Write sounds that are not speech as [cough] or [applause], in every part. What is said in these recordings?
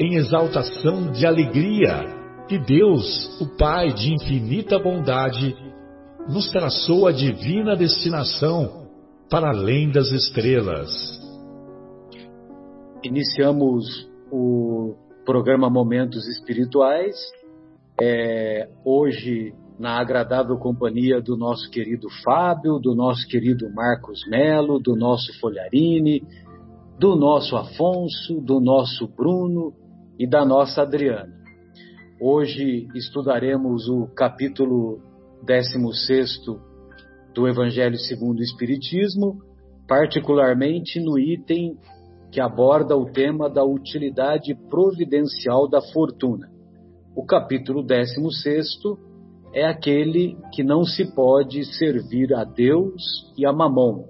em exaltação de alegria que Deus, o Pai de infinita bondade, nos traçou a divina destinação para além das estrelas. Iniciamos o programa Momentos Espirituais. É, hoje, na agradável companhia do nosso querido Fábio, do nosso querido Marcos Melo, do nosso Folharini, do nosso Afonso, do nosso Bruno, e da nossa Adriana. Hoje estudaremos o capítulo 16 do Evangelho segundo o Espiritismo, particularmente no item que aborda o tema da utilidade providencial da fortuna. O capítulo 16 é aquele que não se pode servir a Deus e a Mamon.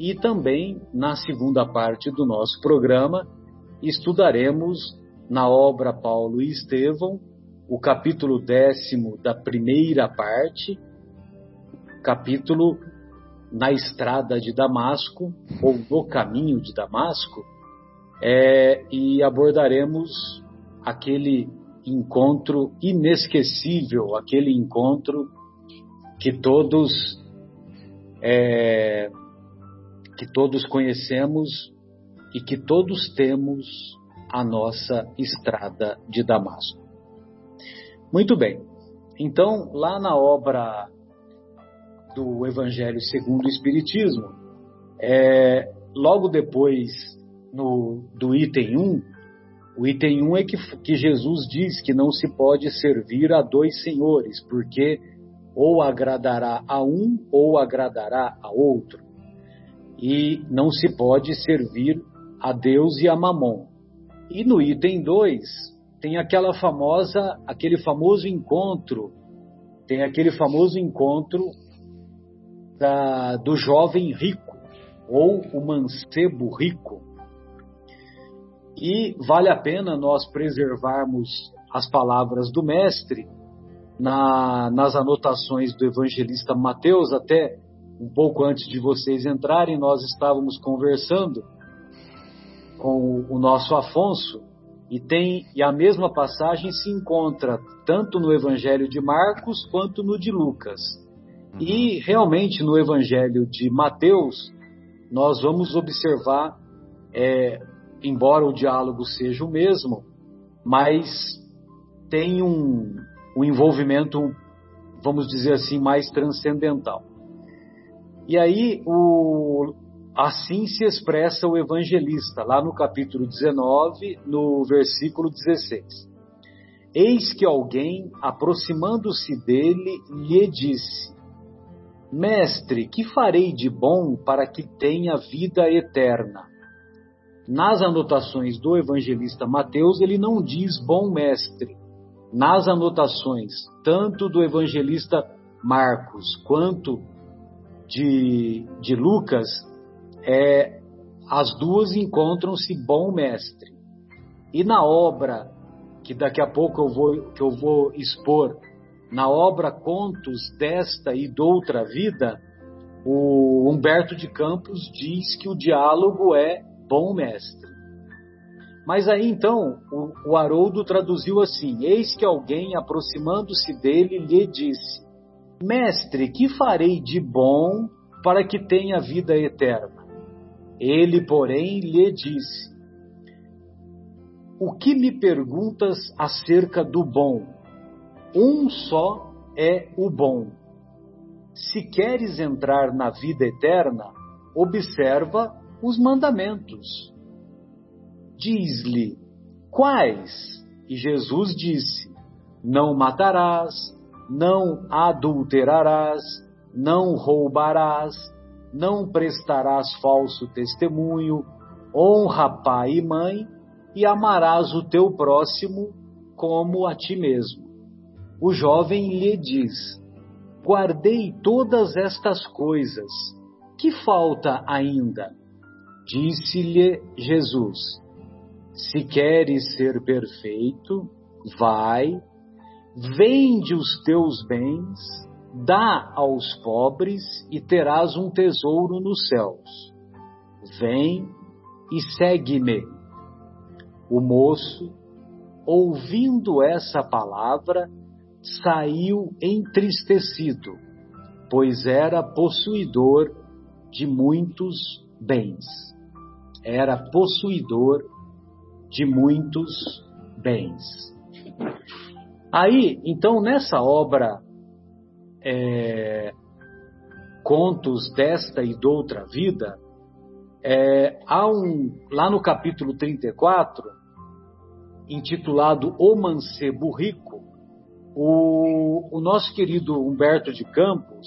E também, na segunda parte do nosso programa, estudaremos na obra Paulo e Estevão, o capítulo décimo da primeira parte, capítulo na estrada de Damasco, ou no caminho de Damasco, é, e abordaremos aquele encontro inesquecível, aquele encontro que todos é, que todos conhecemos e que todos temos a nossa estrada de Damasco. Muito bem. Então, lá na obra do Evangelho segundo o Espiritismo, é, logo depois no, do item 1, o item 1 é que, que Jesus diz que não se pode servir a dois senhores, porque ou agradará a um ou agradará a outro. E não se pode servir a Deus e a Mamon. E no item 2 tem aquela famosa, aquele famoso encontro, tem aquele famoso encontro da, do jovem rico ou o mancebo rico. E vale a pena nós preservarmos as palavras do mestre na, nas anotações do evangelista Mateus, até um pouco antes de vocês entrarem, nós estávamos conversando com o nosso Afonso, e tem e a mesma passagem se encontra tanto no Evangelho de Marcos quanto no de Lucas. Uhum. E realmente no Evangelho de Mateus nós vamos observar, é, embora o diálogo seja o mesmo, mas tem um, um envolvimento, vamos dizer assim, mais transcendental. E aí o, Assim se expressa o evangelista, lá no capítulo 19, no versículo 16. Eis que alguém, aproximando-se dele, lhe disse: Mestre, que farei de bom para que tenha vida eterna? Nas anotações do evangelista Mateus, ele não diz bom mestre. Nas anotações, tanto do evangelista Marcos quanto de, de Lucas, é, as duas encontram-se bom mestre. E na obra que daqui a pouco eu vou, que eu vou expor, na obra Contos desta e doutra vida, o Humberto de Campos diz que o diálogo é bom mestre. Mas aí então o, o Haroldo traduziu assim: Eis que alguém, aproximando-se dele, lhe disse: Mestre, que farei de bom para que tenha vida eterna? Ele, porém, lhe disse: O que me perguntas acerca do bom? Um só é o bom. Se queres entrar na vida eterna, observa os mandamentos. Diz-lhe: Quais? E Jesus disse: Não matarás, não adulterarás, não roubarás, não prestarás falso testemunho, honra pai e mãe e amarás o teu próximo como a ti mesmo. O jovem lhe diz: Guardei todas estas coisas. Que falta ainda? Disse-lhe Jesus: Se queres ser perfeito, vai, vende os teus bens, dá aos pobres e terás um tesouro nos céus. Vem e segue-me. O moço, ouvindo essa palavra, saiu entristecido, pois era possuidor de muitos bens. Era possuidor de muitos bens. Aí, então, nessa obra, é, Contos desta e doutra vida, é, há um, lá no capítulo 34, intitulado O Mancebo Rico, o, o nosso querido Humberto de Campos,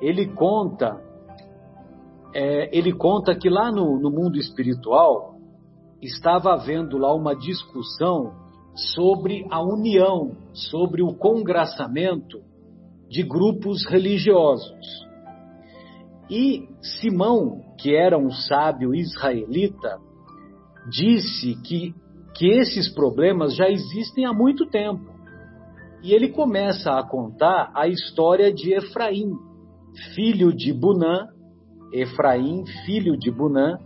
ele conta, é, ele conta que lá no, no mundo espiritual estava havendo lá uma discussão sobre a união, sobre o congraçamento de grupos religiosos. E Simão, que era um sábio israelita, disse que, que esses problemas já existem há muito tempo. E ele começa a contar a história de Efraim, filho de Bunã, Efraim, filho de Bunã,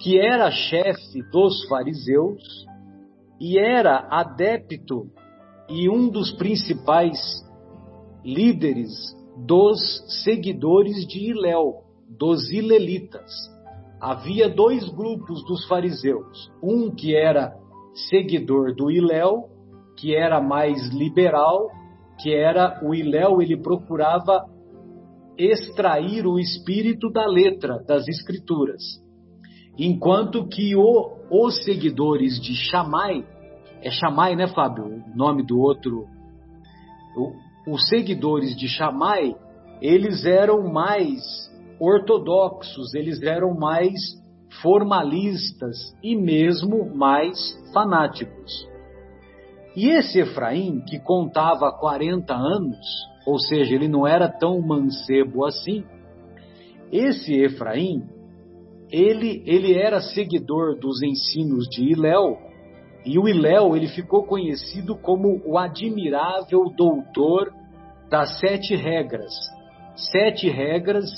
que era chefe dos fariseus e era adepto e um dos principais líderes dos seguidores de Iléu, dos Ilelitas. Havia dois grupos dos fariseus, um que era seguidor do Iléu, que era mais liberal, que era o Iléu, ele procurava extrair o espírito da letra das escrituras. Enquanto que o, os seguidores de Shammai, é Shammai, né, Fábio? O nome do outro. Os seguidores de Shammai, eles eram mais ortodoxos, eles eram mais formalistas e mesmo mais fanáticos. E esse Efraim, que contava 40 anos, ou seja, ele não era tão mancebo assim, esse Efraim, ele, ele era seguidor dos ensinos de Iléu, e o Iléu ele ficou conhecido como o admirável doutor das sete regras. Sete regras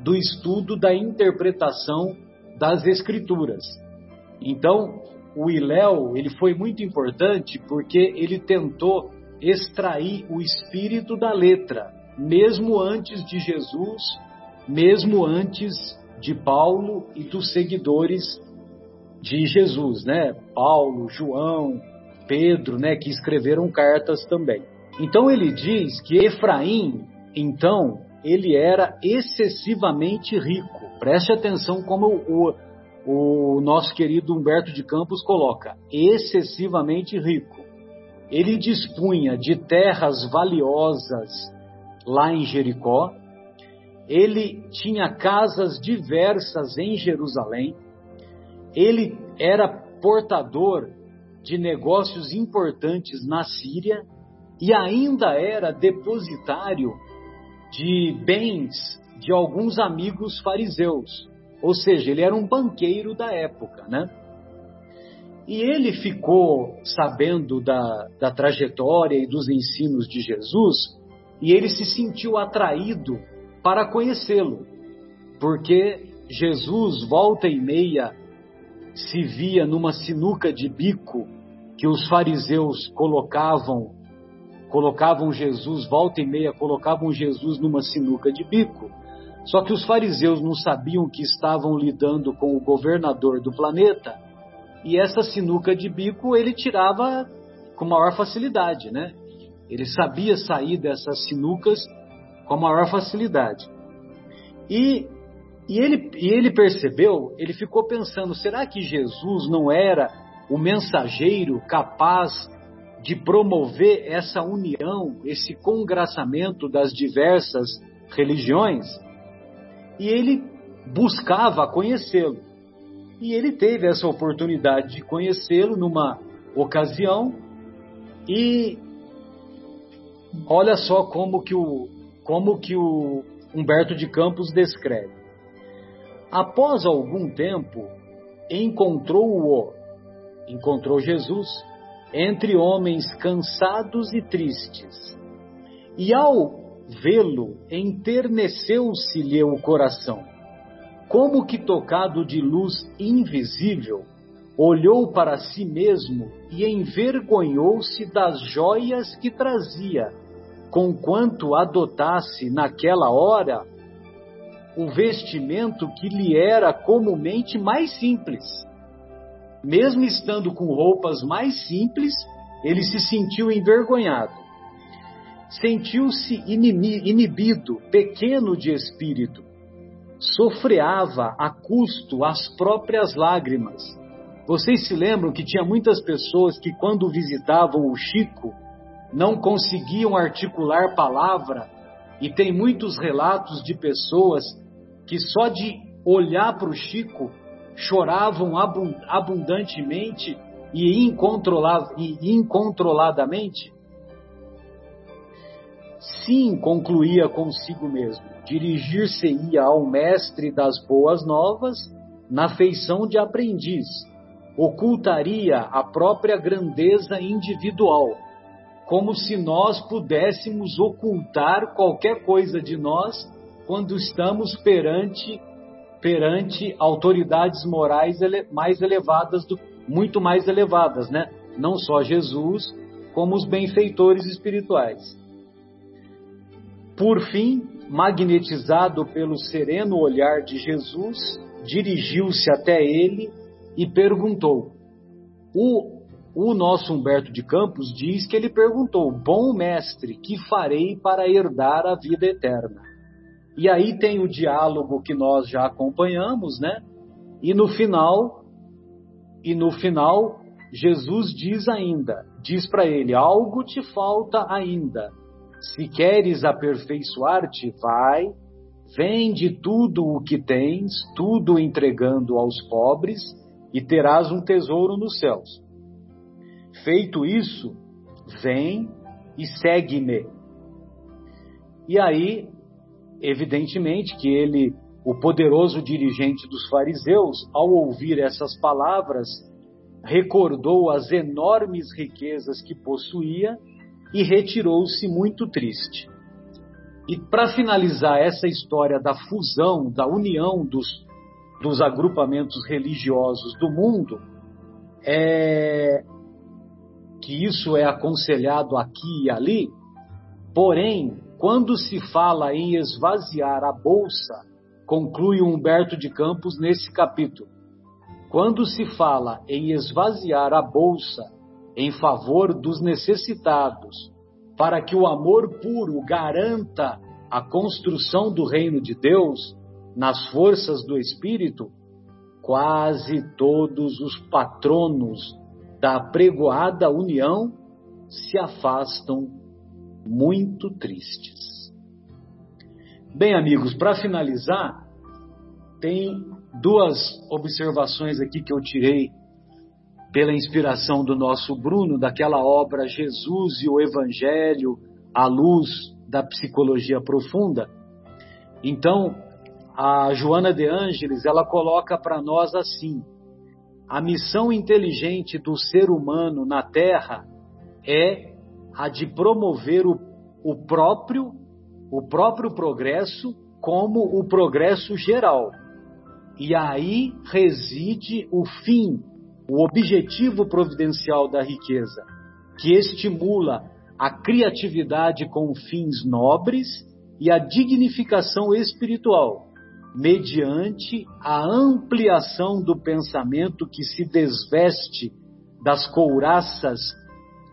do estudo da interpretação das escrituras. Então, o Iléu, ele foi muito importante porque ele tentou extrair o espírito da letra, mesmo antes de Jesus, mesmo antes de Paulo e dos seguidores de Jesus, né? Paulo, João, Pedro, né, que escreveram cartas também. Então ele diz que Efraim, então, ele era excessivamente rico. Preste atenção como o, o nosso querido Humberto de Campos coloca: excessivamente rico. Ele dispunha de terras valiosas lá em Jericó, ele tinha casas diversas em Jerusalém, ele era portador de negócios importantes na Síria e ainda era depositário de bens de alguns amigos fariseus. Ou seja, ele era um banqueiro da época, né? E ele ficou sabendo da, da trajetória e dos ensinos de Jesus e ele se sentiu atraído para conhecê-lo, porque Jesus, volta e meia, se via numa sinuca de bico que os fariseus colocavam, colocavam Jesus, volta e meia, colocavam Jesus numa sinuca de bico. Só que os fariseus não sabiam que estavam lidando com o governador do planeta, e essa sinuca de bico ele tirava com maior facilidade, né? Ele sabia sair dessas sinucas com maior facilidade. E, e, ele, e ele percebeu, ele ficou pensando: será que Jesus não era o mensageiro capaz de promover essa união, esse congraçamento das diversas religiões? E ele buscava conhecê-lo. E ele teve essa oportunidade de conhecê-lo numa ocasião e olha só como que o como que o Humberto de Campos descreve. Após algum tempo, encontrou-o, encontrou Jesus entre homens cansados e tristes. E ao vê-lo, enterneceu-se-lhe o coração. Como que tocado de luz invisível, olhou para si mesmo e envergonhou-se das joias que trazia, conquanto adotasse naquela hora o vestimento que lhe era comumente mais simples. Mesmo estando com roupas mais simples, ele se sentiu envergonhado. Sentiu-se inibido, pequeno de espírito. Sofreava a custo as próprias lágrimas vocês se lembram que tinha muitas pessoas que, quando visitavam o Chico, não conseguiam articular palavra, e tem muitos relatos de pessoas que só de olhar para o Chico choravam abundantemente e incontroladamente? Sim, concluía consigo mesmo, dirigir-se-ia ao mestre das boas novas na feição de aprendiz ocultaria a própria grandeza individual, como se nós pudéssemos ocultar qualquer coisa de nós quando estamos perante perante autoridades morais mais elevadas, do, muito mais elevadas, né? Não só Jesus, como os benfeitores espirituais. Por fim, magnetizado pelo sereno olhar de Jesus, dirigiu-se até ele e perguntou. O, o nosso Humberto de Campos diz que ele perguntou: Bom mestre, que farei para herdar a vida eterna? E aí tem o diálogo que nós já acompanhamos, né? E no final, e no final, Jesus diz ainda, diz para ele: algo te falta ainda. Se queres aperfeiçoar-te, vai, vende tudo o que tens, tudo entregando aos pobres, e terás um tesouro nos céus. Feito isso, vem e segue-me. E aí, evidentemente que ele, o poderoso dirigente dos fariseus, ao ouvir essas palavras, recordou as enormes riquezas que possuía e retirou-se muito triste. E para finalizar essa história da fusão, da união dos dos agrupamentos religiosos do mundo, é que isso é aconselhado aqui e ali, porém, quando se fala em esvaziar a bolsa, conclui Humberto de Campos nesse capítulo, quando se fala em esvaziar a bolsa em favor dos necessitados, para que o amor puro garanta a construção do reino de Deus, nas forças do espírito, quase todos os patronos da pregoada união se afastam muito tristes. Bem, amigos, para finalizar, tem duas observações aqui que eu tirei pela inspiração do nosso Bruno, daquela obra Jesus e o Evangelho à luz da psicologia profunda. Então, a Joana de Ângeles, ela coloca para nós assim: a missão inteligente do ser humano na Terra é a de promover o, o próprio o próprio progresso como o progresso geral. E aí reside o fim, o objetivo providencial da riqueza, que estimula a criatividade com fins nobres e a dignificação espiritual mediante a ampliação do pensamento que se desveste das couraças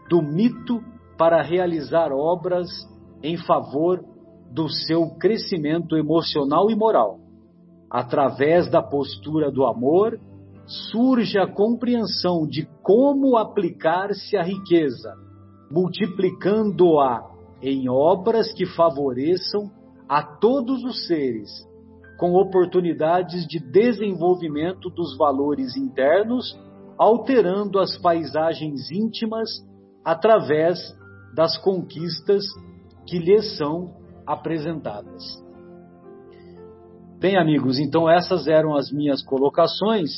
do mito para realizar obras em favor do seu crescimento emocional e moral. Através da postura do amor, surge a compreensão de como aplicar-se a riqueza, multiplicando-a em obras que favoreçam a todos os seres, com oportunidades de desenvolvimento dos valores internos, alterando as paisagens íntimas através das conquistas que lhes são apresentadas. Bem, amigos, então essas eram as minhas colocações.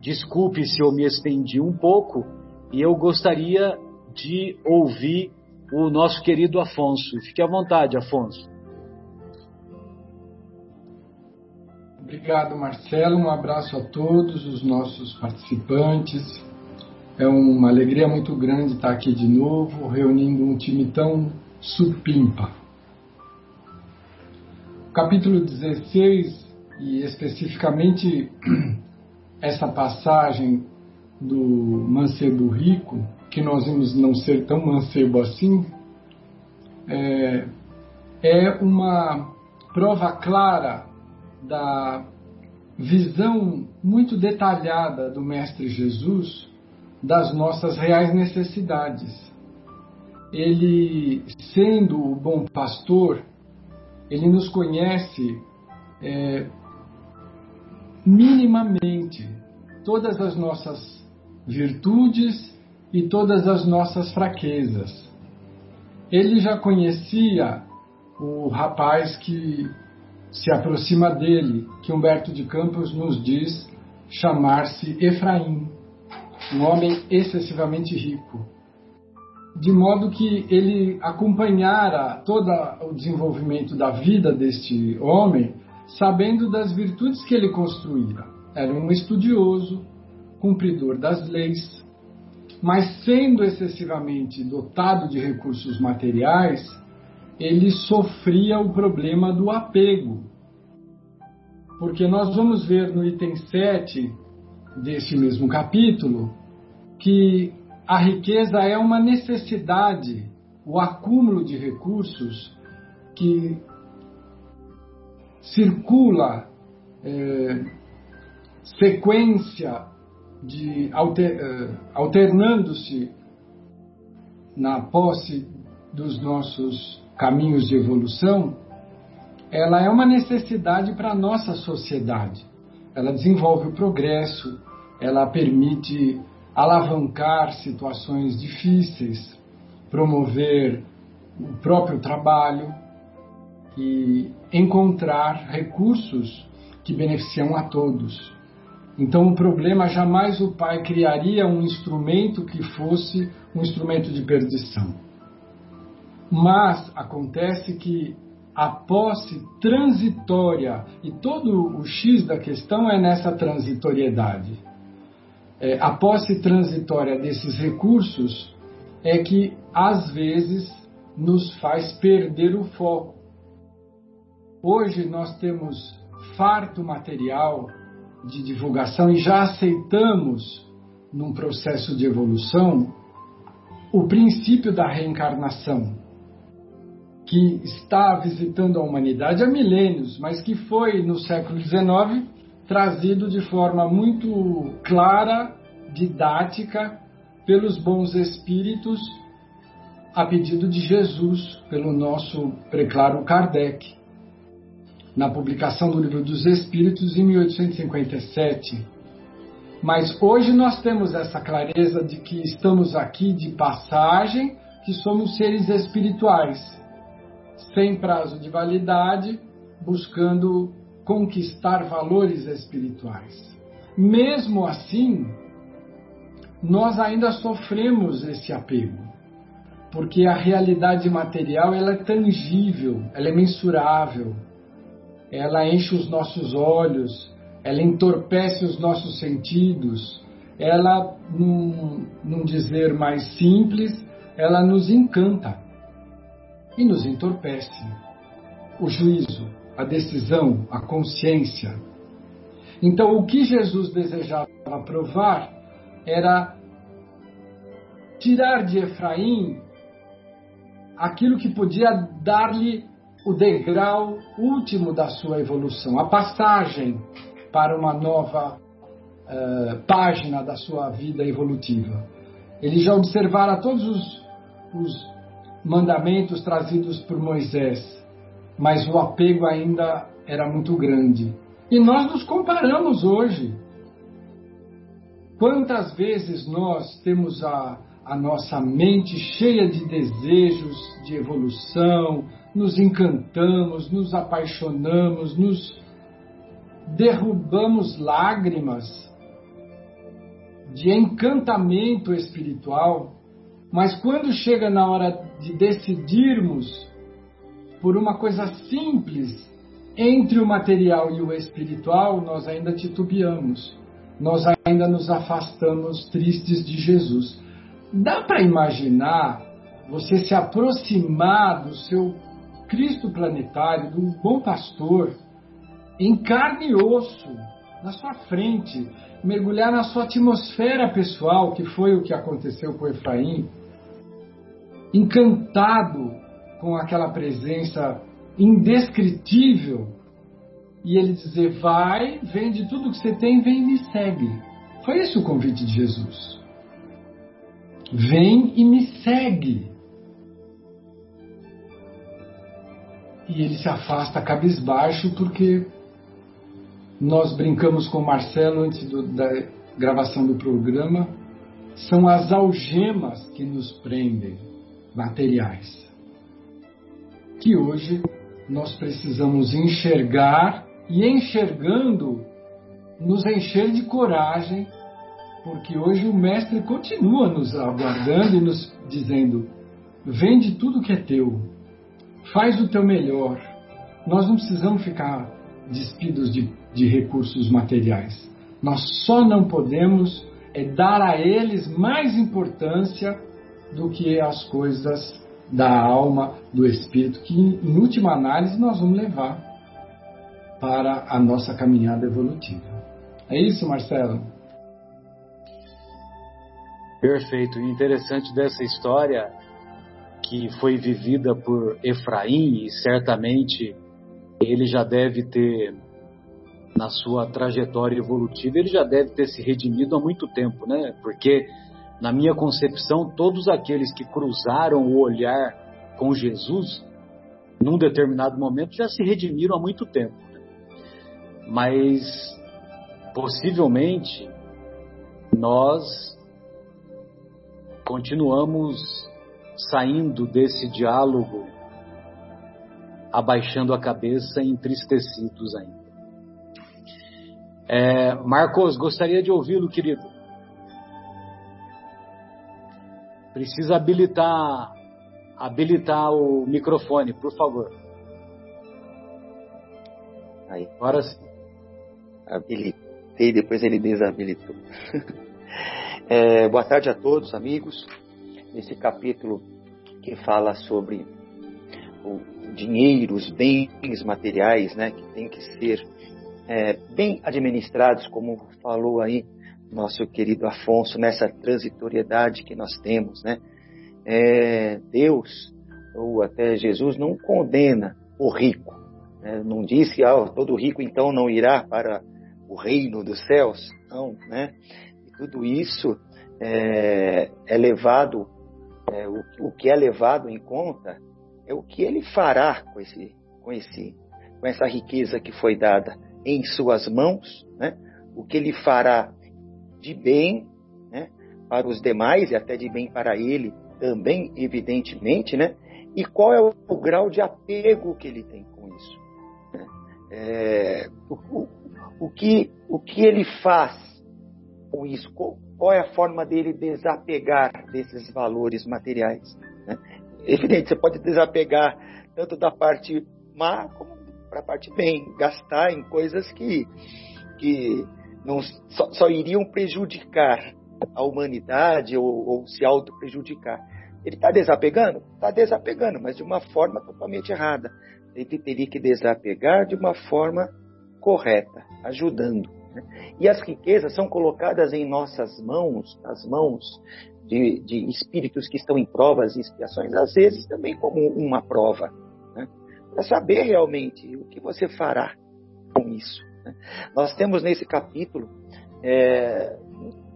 Desculpe se eu me estendi um pouco e eu gostaria de ouvir o nosso querido Afonso. Fique à vontade, Afonso. Obrigado, Marcelo. Um abraço a todos os nossos participantes. É uma alegria muito grande estar aqui de novo, reunindo um time tão supimpa. Capítulo 16, e especificamente [clears throat] essa passagem do mancebo rico, que nós vimos não ser tão mancebo assim, é, é uma prova clara da visão muito detalhada do Mestre Jesus das nossas reais necessidades. Ele, sendo o bom pastor, ele nos conhece é, minimamente todas as nossas virtudes e todas as nossas fraquezas. Ele já conhecia o rapaz que se aproxima dele, que Humberto de Campos nos diz chamar-se Efraim, um homem excessivamente rico de modo que ele acompanhara todo o desenvolvimento da vida deste homem, sabendo das virtudes que ele construíra. Era um estudioso, cumpridor das leis, mas sendo excessivamente dotado de recursos materiais, ele sofria o problema do apego. Porque nós vamos ver no item 7 deste mesmo capítulo que a riqueza é uma necessidade, o acúmulo de recursos que circula é, sequência de alter, é, alternando-se na posse dos nossos caminhos de evolução, ela é uma necessidade para a nossa sociedade. Ela desenvolve o progresso, ela permite alavancar situações difíceis, promover o próprio trabalho e encontrar recursos que beneficiam a todos. Então, o problema jamais o pai criaria um instrumento que fosse um instrumento de perdição. Mas acontece que a posse transitória, e todo o X da questão é nessa transitoriedade é, a posse transitória desses recursos é que, às vezes, nos faz perder o foco. Hoje nós temos farto material de divulgação e já aceitamos, num processo de evolução, o princípio da reencarnação, que está visitando a humanidade há milênios, mas que foi no século XIX trazido de forma muito clara, didática, pelos bons espíritos, a pedido de Jesus, pelo nosso preclaro Kardec, na publicação do Livro dos Espíritos em 1857. Mas hoje nós temos essa clareza de que estamos aqui de passagem, que somos seres espirituais, sem prazo de validade, buscando conquistar valores espirituais. Mesmo assim, nós ainda sofremos esse apego, porque a realidade material ela é tangível, ela é mensurável, ela enche os nossos olhos, ela entorpece os nossos sentidos, ela, num, num dizer mais simples, ela nos encanta e nos entorpece. O juízo, a decisão, a consciência. Então, o que Jesus desejava provar era tirar de Efraim aquilo que podia dar-lhe o degrau último da sua evolução, a passagem para uma nova uh, página da sua vida evolutiva. Ele já observara todos os, os mandamentos trazidos por Moisés, mas o apego ainda era muito grande. E nós nos comparamos hoje. Quantas vezes nós temos a, a nossa mente cheia de desejos de evolução, nos encantamos, nos apaixonamos, nos derrubamos lágrimas de encantamento espiritual, mas quando chega na hora de decidirmos por uma coisa simples entre o material e o espiritual, nós ainda titubeamos, nós ainda nos afastamos tristes de Jesus. Dá para imaginar você se aproximar do seu Cristo planetário, do bom pastor, em carne e osso, na sua frente, mergulhar na sua atmosfera pessoal, que foi o que aconteceu com Efraim, encantado com aquela presença indescritível, e ele dizer: Vai, vende tudo que você tem, vem e me segue. Foi esse o convite de Jesus. Vem e me segue. E ele se afasta cabisbaixo porque nós brincamos com o Marcelo antes do, da gravação do programa. São as algemas que nos prendem, materiais. Que hoje nós precisamos enxergar e enxergando nos encher de coragem, porque hoje o Mestre continua nos aguardando e nos dizendo: vende tudo que é teu, faz o teu melhor. Nós não precisamos ficar despidos de, de recursos materiais. Nós só não podemos é dar a eles mais importância do que as coisas da alma, do espírito, que em última análise nós vamos levar para a nossa caminhada evolutiva. É isso, Marcelo? Perfeito. Interessante dessa história que foi vivida por Efraim e certamente ele já deve ter na sua trajetória evolutiva, ele já deve ter se redimido há muito tempo, né? Porque na minha concepção, todos aqueles que cruzaram o olhar com Jesus, num determinado momento, já se redimiram há muito tempo. Né? Mas possivelmente nós continuamos saindo desse diálogo, abaixando a cabeça entristecidos ainda. É, Marcos, gostaria de ouvi-lo, querido. Precisa habilitar, habilitar o microfone, por favor. Aí. Agora sim. Habilitei, depois ele desabilitou. [laughs] é, boa tarde a todos, amigos nesse capítulo que fala sobre o dinheiro, os bens materiais, né, que tem que ser é, bem administrados, como falou aí nosso querido Afonso, nessa transitoriedade que nós temos, né? É, Deus, ou até Jesus, não condena o rico. Né? Não disse, ah, todo rico então não irá para o reino dos céus. Não, né? E tudo isso é, é levado é, o, o, que é levado em conta é o que ele fará com, esse, com, esse, com essa riqueza que foi dada em suas mãos, né? o que ele fará de bem né? para os demais e até de bem para ele também, evidentemente, né? e qual é o, o grau de apego que ele tem com isso. Né? É, o, o, que, o que ele faz com isso? qual é a forma dele desapegar desses valores materiais. Né? Evidente, você pode desapegar tanto da parte má como para a parte bem, gastar em coisas que, que não, só, só iriam prejudicar a humanidade ou, ou se auto-prejudicar. Ele está desapegando? Está desapegando, mas de uma forma totalmente errada. Ele teria que desapegar de uma forma correta, ajudando. Né? E as riquezas são colocadas em nossas mãos, as mãos de, de, espíritos que estão em provas e expiações, às vezes também como uma prova, né? para saber realmente o que você fará com isso. Né? Nós temos nesse capítulo, é,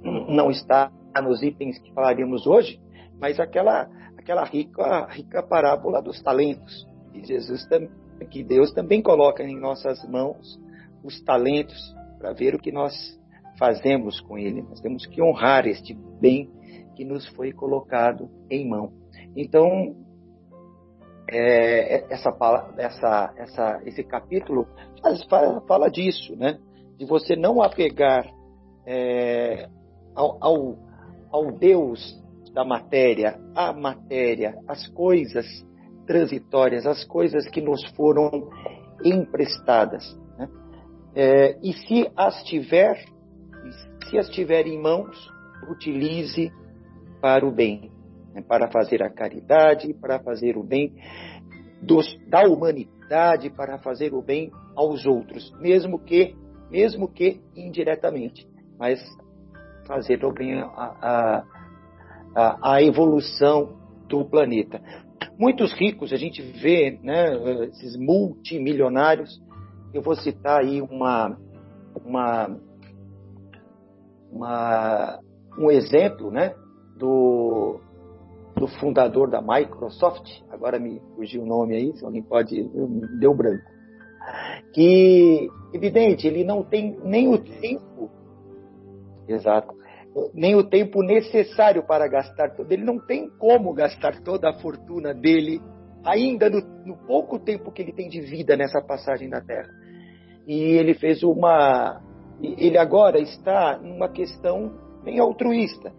não está nos itens que falaríamos hoje, mas aquela, aquela rica, rica parábola dos talentos, que Jesus que Deus também coloca em nossas mãos os talentos para ver o que nós fazemos com ele. Nós temos que honrar este bem que nos foi colocado em mão. Então, é, essa, essa, essa, esse capítulo fala, fala, disso, né? De você não apegar é, ao, ao, ao Deus da matéria, a matéria, as coisas transitórias, as coisas que nos foram emprestadas. Né? É, e se as tiver, se as tiver em mãos, utilize para o bem, né? para fazer a caridade, para fazer o bem dos, da humanidade, para fazer o bem aos outros, mesmo que, mesmo que indiretamente, mas fazer o bem a, a, a evolução do planeta. Muitos ricos, a gente vê, né, esses multimilionários, eu vou citar aí uma, uma, uma, um exemplo, né, do, do fundador da Microsoft, agora me fugiu o nome aí, se alguém pode, deu branco, que, evidente, ele não tem nem o tempo, exato, nem o tempo necessário para gastar todo. Ele não tem como gastar toda a fortuna dele ainda no, no, pouco tempo que ele tem de vida nessa passagem da Terra. E ele fez uma. Ele agora está numa questão bem altruísta,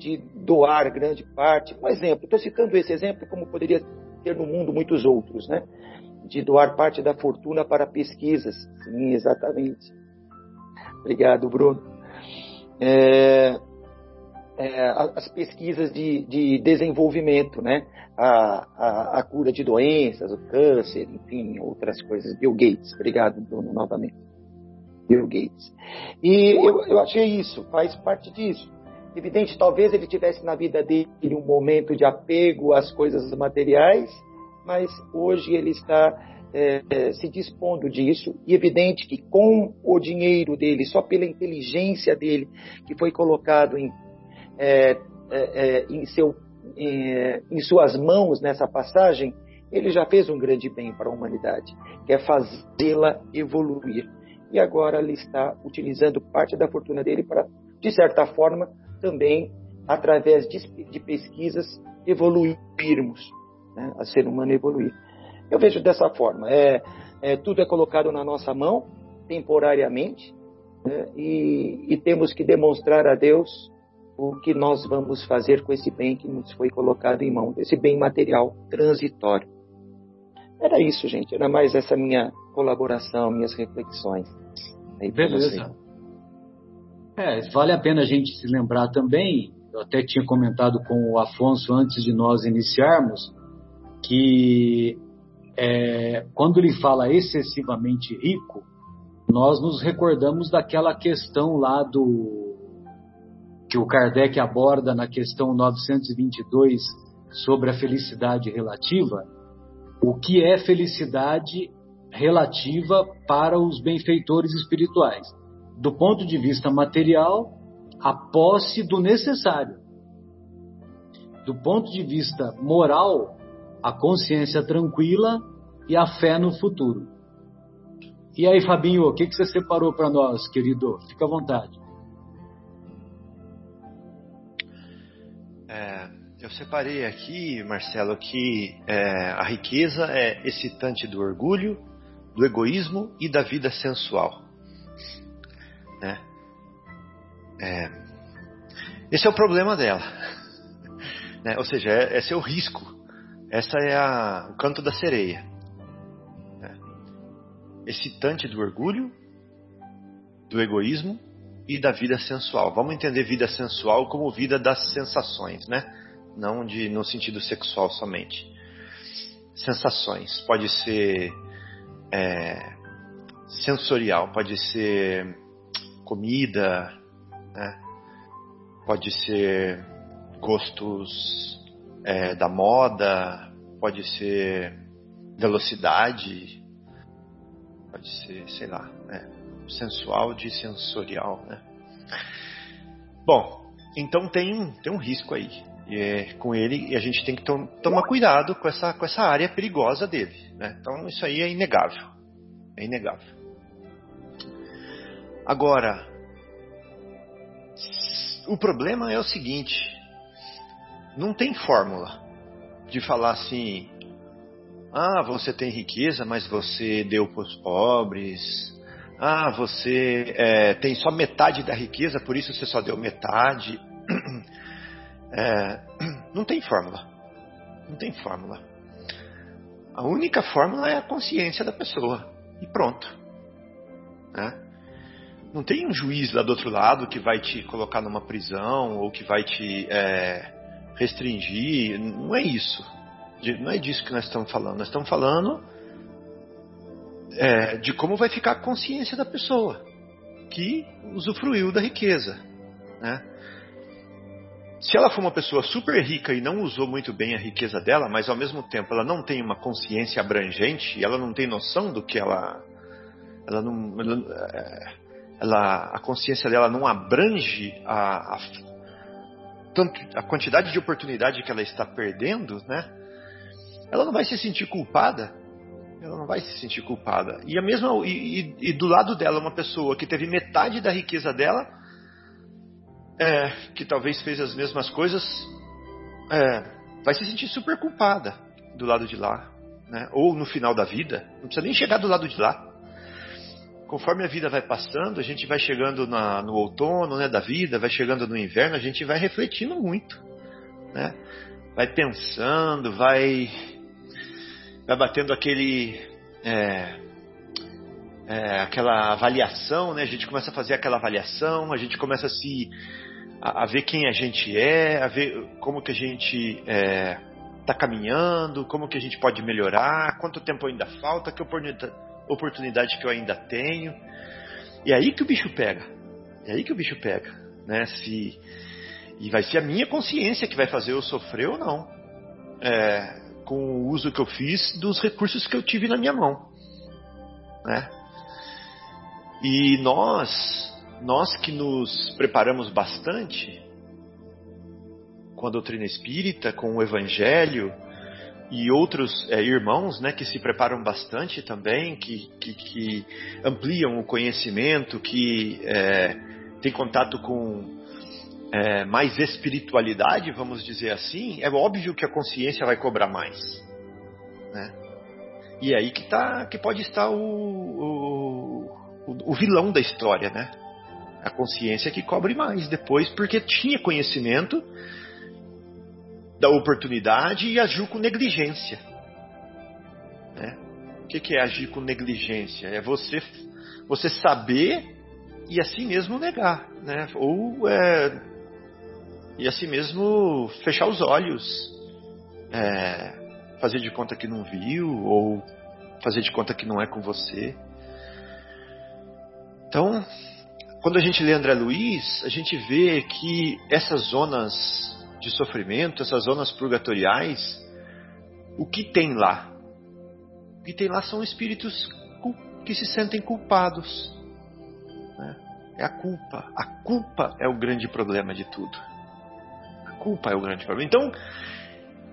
de doar grande parte. Um exemplo, estou citando esse exemplo como poderia ter no mundo muitos outros, né? De doar parte da fortuna para pesquisas. Sim, exatamente. Obrigado, Bruno é, é, as pesquisas de, de, desenvolvimento, né? A, a, a, cura de doenças, o câncer, enfim, outras coisas. Bill Gates, obrigado, Bruno, novamente. Bill Gates. E eu, eu achei isso, faz parte disso. Evidente, talvez ele tivesse na vida dele um momento de apego às coisas materiais, mas hoje ele está é, é, se dispondo disso, e evidente que com o dinheiro dele, só pela inteligência dele, que foi colocado em, é, é, é em, seu, em, em suas mãos nessa passagem, ele já fez um grande bem para a humanidade, que é fazê-la evoluir. E agora ele está utilizando parte da fortuna dele para, de certa forma, também, através de, de pesquisas, evoluirmos, né, a ser humano evoluir. Eu vejo dessa forma. É, é tudo é colocado na nossa mão, temporariamente, né, e, e temos que demonstrar a Deus o que nós vamos fazer com esse bem que nos foi colocado em mão, esse bem material transitório. Era isso, gente. Era mais essa minha colaboração, minhas reflexões. Beleza. É, vale a pena a gente se lembrar também, eu até tinha comentado com o Afonso antes de nós iniciarmos, que é, quando ele fala excessivamente rico, nós nos recordamos daquela questão lá do que o Kardec aborda na questão 922 sobre a felicidade relativa. O que é felicidade relativa para os benfeitores espirituais? Do ponto de vista material, a posse do necessário. Do ponto de vista moral, a consciência tranquila e a fé no futuro. E aí, Fabinho, o que, que você separou para nós, querido? Fica à vontade. É, eu separei aqui, Marcelo, que é, a riqueza é excitante do orgulho, do egoísmo e da vida sensual. Né? É, esse é o problema dela. [laughs] Né? Ou seja, é, esse é o risco essa é a, o canto da sereia. Né? Excitante do orgulho, do egoísmo e da vida sensual. Vamos entender vida sensual como vida das sensações, né? Não de no sentido sexual somente. Sensações. Pode ser é, sensorial, pode ser comida, né? pode ser gostos é, da moda, pode ser velocidade, pode ser, sei lá, né? sensual de sensorial, né? Bom, então tem, tem um risco aí é, com ele e a gente tem que tom, tomar cuidado com essa, com essa área perigosa dele, né? Então isso aí é inegável, é inegável. Agora, o problema é o seguinte: não tem fórmula de falar assim, ah, você tem riqueza, mas você deu para os pobres. Ah, você é, tem só metade da riqueza, por isso você só deu metade. [clears throat] É, [clears throat] não tem fórmula. Não tem fórmula. A única fórmula é a consciência da pessoa. E pronto. Né? Não tem um juiz lá do outro lado que vai te colocar numa prisão ou que vai te é, restringir. Não é isso. Não é disso que nós estamos falando. Nós estamos falando é, de como vai ficar a consciência da pessoa que usufruiu da riqueza. Né? Se ela for uma pessoa super rica e não usou muito bem a riqueza dela, mas ao mesmo tempo ela não tem uma consciência abrangente, ela não tem noção do que ela, ela não, ela, é, ela a consciência dela não abrange a, a, tanto a quantidade de oportunidade que ela está perdendo, né? ela não vai se sentir culpada. Ela não vai se sentir culpada. E a mesma e, e, e do lado dela uma pessoa que teve metade da riqueza dela, é, que talvez fez as mesmas coisas, é, vai se sentir super culpada do lado de lá, né? Ou no final da vida, não precisa nem chegar do lado de lá. Conforme a vida vai passando, a gente vai chegando na, no outono né, da vida, vai chegando no inverno, a gente vai refletindo muito, né? Vai pensando, vai vai batendo aquele é, é, aquela avaliação, né? A gente começa a fazer aquela avaliação, a gente começa a se a, a ver quem a gente é, a ver como que a gente está é, caminhando, como que a gente pode melhorar, quanto tempo ainda falta, que oportunidade que eu ainda tenho. E é aí que o bicho pega. É aí que o bicho pega, né? Se e vai ser a minha consciência que vai fazer eu sofrer ou não. É, com o uso que eu fiz dos recursos que eu tive na minha mão. Né? E nós, nós que nos preparamos bastante com a doutrina espírita, com o evangelho e outros é, irmãos né, que se preparam bastante também, que, que, que ampliam o conhecimento, que é, têm contato com é, mais espiritualidade, vamos dizer assim, é óbvio que a consciência vai cobrar mais. Né? E é aí que, tá, que pode estar o, o, o, vilão da história, né? A consciência que cobre mais depois, porque tinha conhecimento da oportunidade e agiu com negligência. Né? O que, é agir com negligência? É você, você saber e assim mesmo negar, né? Ou é, e assim mesmo fechar os olhos, é, fazer de conta que não viu ou fazer de conta que não é com você. Então, quando a gente lê André Luiz, a gente vê que essas zonas de sofrimento, essas zonas purgatoriais, o que tem lá? O que tem lá são espíritos que se sentem culpados. Né? É a culpa. A culpa é o grande problema de tudo culpa é o grande problema. Então,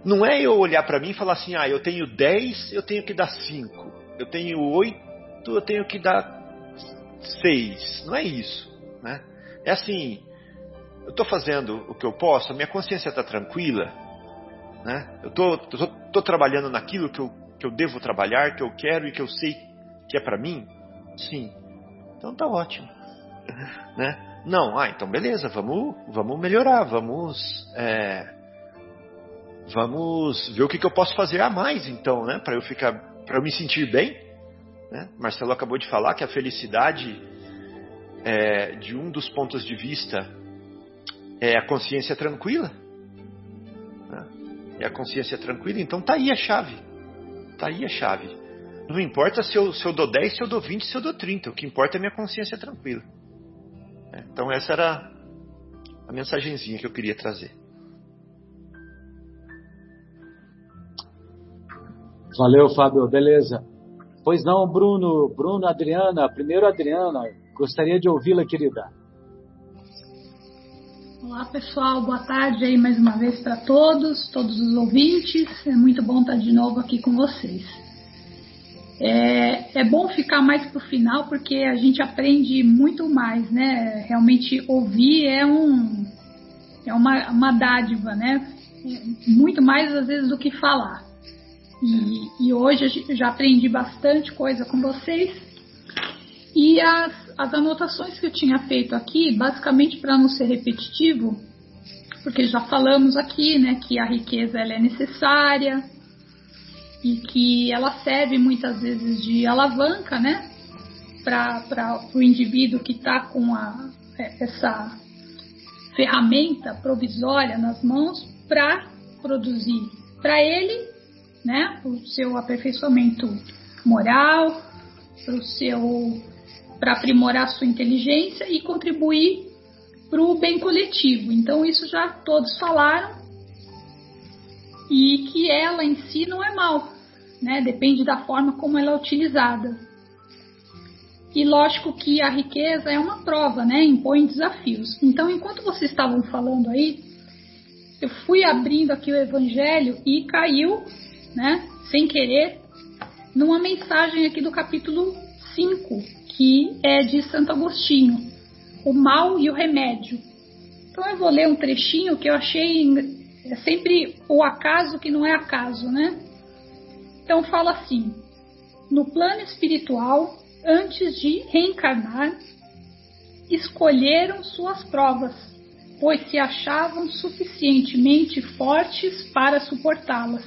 não é eu olhar para mim e falar assim, ah, eu tenho 10, eu tenho que dar 5. Eu tenho 8, eu tenho que dar 6. Não é isso. Né? É assim, eu estou fazendo o que eu posso, a minha consciência está tranquila. Né? Eu estou trabalhando naquilo que eu, que eu devo trabalhar, que eu quero e que eu sei que é para mim. Sim. Então tá ótimo. [laughs] Né? Não, ah, então beleza, vamos, vamos melhorar, vamos, é, vamos ver o que, que eu posso fazer a mais, então, né, para eu ficar, para eu me sentir bem. Né? Marcelo acabou de falar que a felicidade, é, de um dos pontos de vista, é a consciência tranquila. Né? É a consciência tranquila, então tá aí a chave, tá aí a chave. Não importa se eu, se eu dou 10, se eu dou 20, se eu dou 30, o que importa é a minha consciência tranquila. É, então essa era a mensagenzinha que eu queria trazer. Valeu, Fábio. Beleza. Pois não, Bruno, Bruno, Adriana. Primeiro, Adriana. Gostaria de ouvi-la, querida. Olá, pessoal. Boa tarde aí mais uma vez para todos, todos os ouvintes. É muito bom estar de novo aqui com vocês. É, é bom ficar mais para o final porque a gente aprende muito mais, né? Realmente ouvir é um é uma, uma dádiva, né? Muito mais às vezes do que falar. E, e hoje eu já aprendi bastante coisa com vocês. E as, as anotações que eu tinha feito aqui, basicamente para não ser repetitivo, porque já falamos aqui, né, que a riqueza ela é necessária e que ela serve muitas vezes de alavanca, né, para o indivíduo que está com a, essa ferramenta provisória nas mãos para produzir para ele né, o seu aperfeiçoamento moral, para o seu para aprimorar sua inteligência e contribuir para o bem coletivo. Então isso já todos falaram e que ela em si não é mal, né? Depende da forma como ela é utilizada. E lógico que a riqueza é uma prova, né? Impõe desafios. Então, enquanto vocês estavam falando aí, eu fui abrindo aqui o Evangelho e caiu né, sem querer, numa mensagem aqui do capítulo 5, que é de Santo Agostinho, o mal e o remédio. Então eu vou ler um trechinho que eu achei é sempre o acaso que não é acaso, né? Então fala assim: no plano espiritual, antes de reencarnar, escolheram suas provas, pois se achavam suficientemente fortes para suportá-las.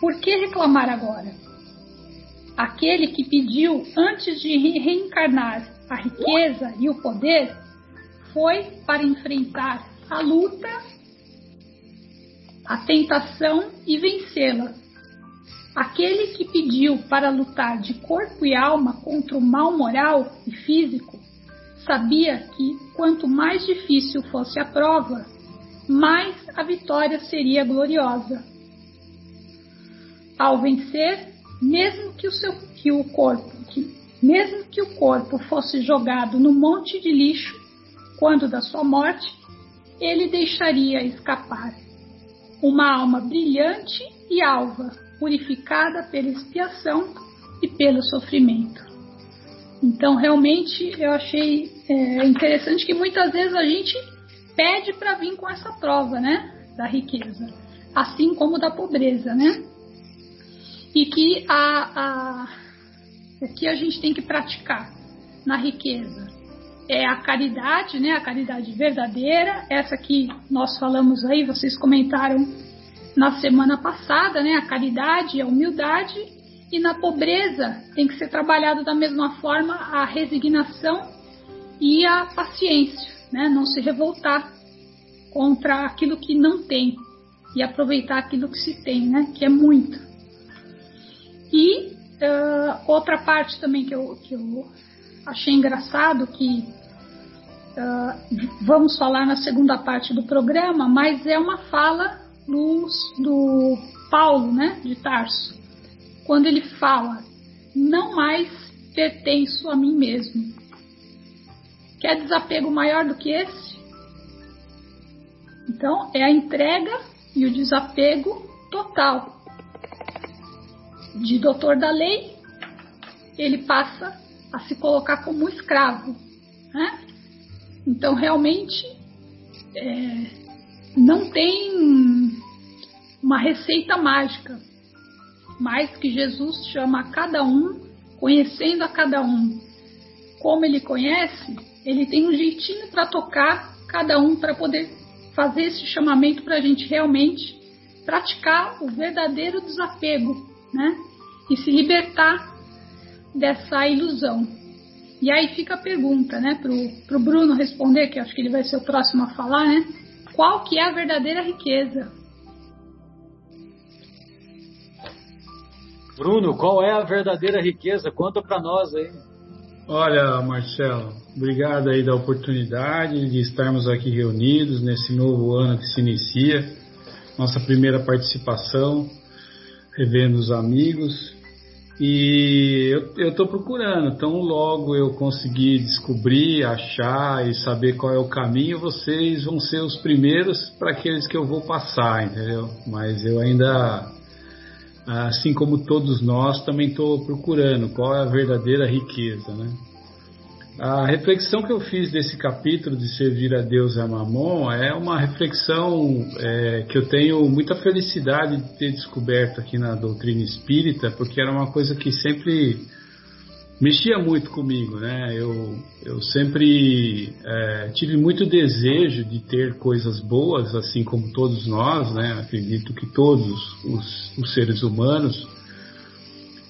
Por que reclamar agora? Aquele que pediu antes de reencarnar a riqueza e o poder foi para enfrentar a luta, a tentação e vencê-la. Aquele que pediu para lutar de corpo e alma contra o mal moral e físico sabia que quanto mais difícil fosse a prova, mais a vitória seria gloriosa ao vencer, mesmo que o seu que o corpo, que, mesmo que o corpo fosse jogado no monte de lixo, quando da sua morte, ele deixaria escapar uma alma brilhante e alva, purificada pela expiação e pelo sofrimento. Então, realmente, eu achei é, interessante que muitas vezes a gente pede para vir com essa prova, né, da riqueza, assim como da pobreza, né? E que a, a, o que a gente tem que praticar na riqueza é a caridade, né? A caridade verdadeira, essa que nós falamos aí, vocês comentaram na semana passada, né? A caridade, a humildade e na pobreza tem que ser trabalhado da mesma forma a resignação e a paciência, né? Não se revoltar contra aquilo que não tem e aproveitar aquilo que se tem, né? Que é muito. E uh, outra parte também que eu, que eu achei engraçado, que uh, vamos falar na segunda parte do programa, mas é uma fala do, do Paulo, né, de Tarso, quando ele fala: Não mais pertenço a mim mesmo. Quer desapego maior do que esse? Então, é a entrega e o desapego total de doutor da lei, ele passa a se colocar como escravo. Né? Então, realmente, é, não tem uma receita mágica, mas que Jesus chama a cada um, conhecendo a cada um como ele conhece, ele tem um jeitinho para tocar cada um para poder fazer esse chamamento para a gente realmente praticar o verdadeiro desapego né? E se libertar dessa ilusão. E aí fica a pergunta, né, pro, pro Bruno responder, que acho que ele vai ser o próximo a falar, né? Qual que é a verdadeira riqueza? Bruno, qual é a verdadeira riqueza? Conta para nós aí. Olha, Marcelo, obrigado aí da oportunidade de estarmos aqui reunidos nesse novo ano que se inicia, nossa primeira participação, revendo os amigos. E eu estou procurando, então logo eu conseguir descobrir, achar e saber qual é o caminho, vocês vão ser os primeiros para aqueles que eu vou passar, entendeu? Mas eu ainda assim como todos nós, também estou procurando qual é a verdadeira riqueza, né? A reflexão que eu fiz desse capítulo de servir a Deus a Mamon é uma reflexão é, que eu tenho muita felicidade de ter descoberto aqui na doutrina espírita, porque era uma coisa que sempre mexia muito comigo, né? Eu, eu sempre é, tive muito desejo de ter coisas boas, assim como todos nós, né? Acredito que todos os, os seres humanos.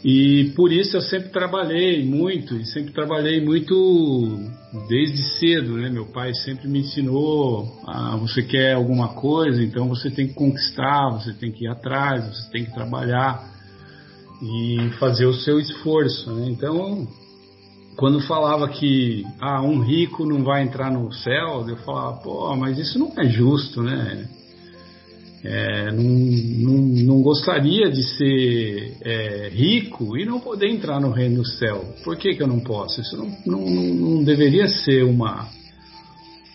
E por isso eu sempre trabalhei muito, e sempre trabalhei muito desde cedo, né? Meu pai sempre me ensinou, ah, você quer alguma coisa, então você tem que conquistar, você tem que ir atrás, você tem que trabalhar e fazer o seu esforço. Né? Então, quando falava que ah, um rico não vai entrar no céu, eu falava, pô, mas isso não é justo, né? É, não, não, não, gostaria de ser é, rico e não poder entrar no reino do céu. Por que, que eu não posso? Isso não, não, deveria ser uma,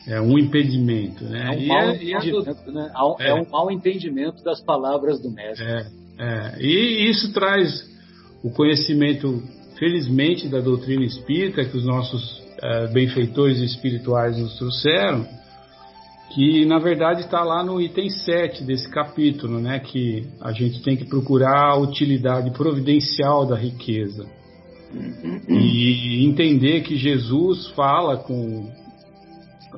é um impedimento, né? É um, mau, é, entendimento, né? é, é um mau entendimento das palavras do mestre. É, é, e isso traz o conhecimento, felizmente, da doutrina espírita que os nossos é, benfeitores espirituais nos trouxeram, que na verdade está lá no item 7 desse capítulo, né, que a gente tem que procurar a utilidade providencial da riqueza. E entender que Jesus fala com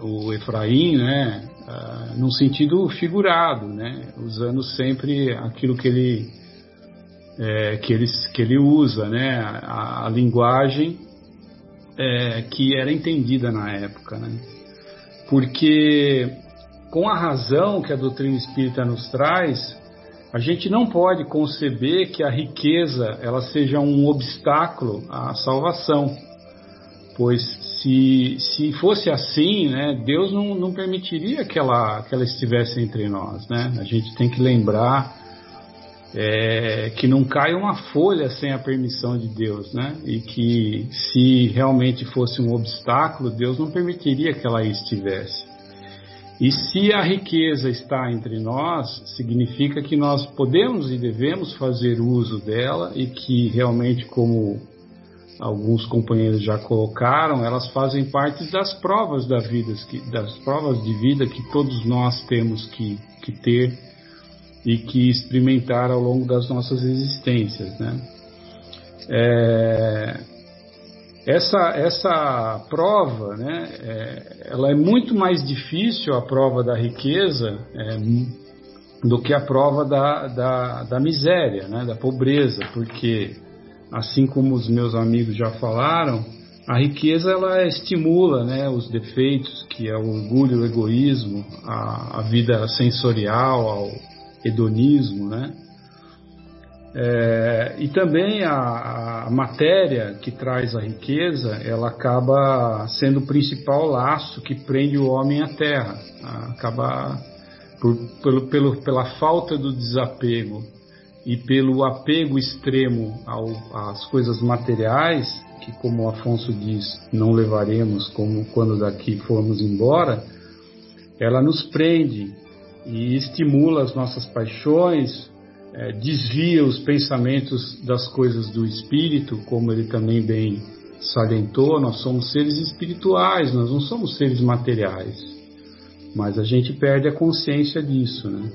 o Efraim, né, uh, num sentido figurado, né, usando sempre aquilo que ele é, que, ele, que ele usa, né, a, a linguagem é, que era entendida na época, né, porque com a razão que a doutrina espírita nos traz, a gente não pode conceber que a riqueza ela seja um obstáculo à salvação pois se, se fosse assim, né, Deus não, não permitiria que ela, que ela estivesse entre nós. Né? A gente tem que lembrar é, que não cai uma folha sem a permissão de Deus, né? E que se realmente fosse um obstáculo, Deus não permitiria que ela estivesse. E se a riqueza está entre nós, significa que nós podemos e devemos fazer uso dela e que realmente, como alguns companheiros já colocaram, elas fazem parte das provas da vida, das provas de vida que todos nós temos que, que ter e que experimentar ao longo das nossas existências, né? É, essa, essa prova, né, é, ela é muito mais difícil, a prova da riqueza, é, do que a prova da, da, da miséria, né, da pobreza, porque assim como os meus amigos já falaram, a riqueza ela estimula né, os defeitos, que é o orgulho, o egoísmo, a, a vida sensorial, ao hedonismo, né? É, e também a, a, matéria que traz a riqueza, ela acaba sendo o principal laço que prende o homem à terra, acaba por, pelo, pelo, pela falta do desapego e pelo apego extremo ao, às coisas materiais, que como Afonso diz, não levaremos como quando daqui formos embora, ela nos prende e estimula as nossas paixões, é, desvia os pensamentos das coisas do espírito, como ele também bem salientou, nós somos seres espirituais, nós não somos seres materiais. Mas a gente perde a consciência disso, né?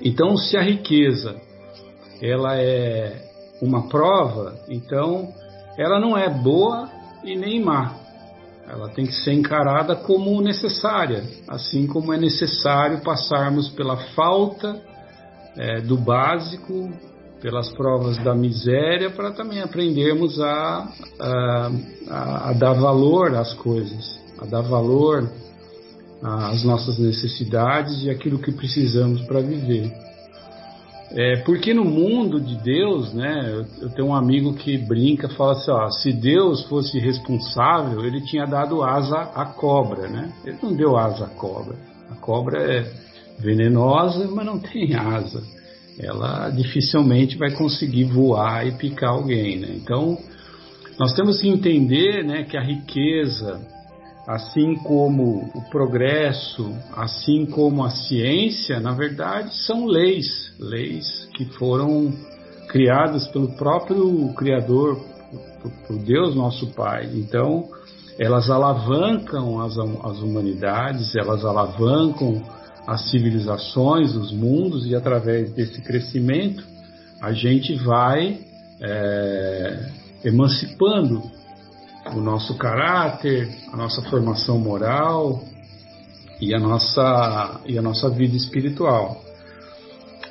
Então, se a riqueza ela é uma prova, então ela não é boa e nem má. Ela tem que ser encarada como necessária, assim como é necessário passarmos pela falta é, do básico, pelas provas da miséria, para também aprendermos a, a, a, dar valor às coisas, a dar valor às nossas necessidades e aquilo que precisamos para viver. É, porque no mundo de Deus, né, eu, tenho um amigo que brinca, fala assim, ó, se Deus fosse responsável, ele tinha dado asa à cobra, né? Ele não deu asa à cobra. A cobra é venenosa, mas não tem asa. Ela dificilmente vai conseguir voar e picar alguém, né? Então, nós temos que entender, né, que a riqueza, assim como o progresso, assim como a ciência, na verdade são leis, leis que foram criadas pelo próprio Criador, por Deus nosso Pai. Então, elas alavancam as, as humanidades, elas alavancam as civilizações, os mundos, e através desse crescimento a gente vai é, emancipando o nosso caráter, a nossa formação moral e a nossa, e a nossa vida espiritual.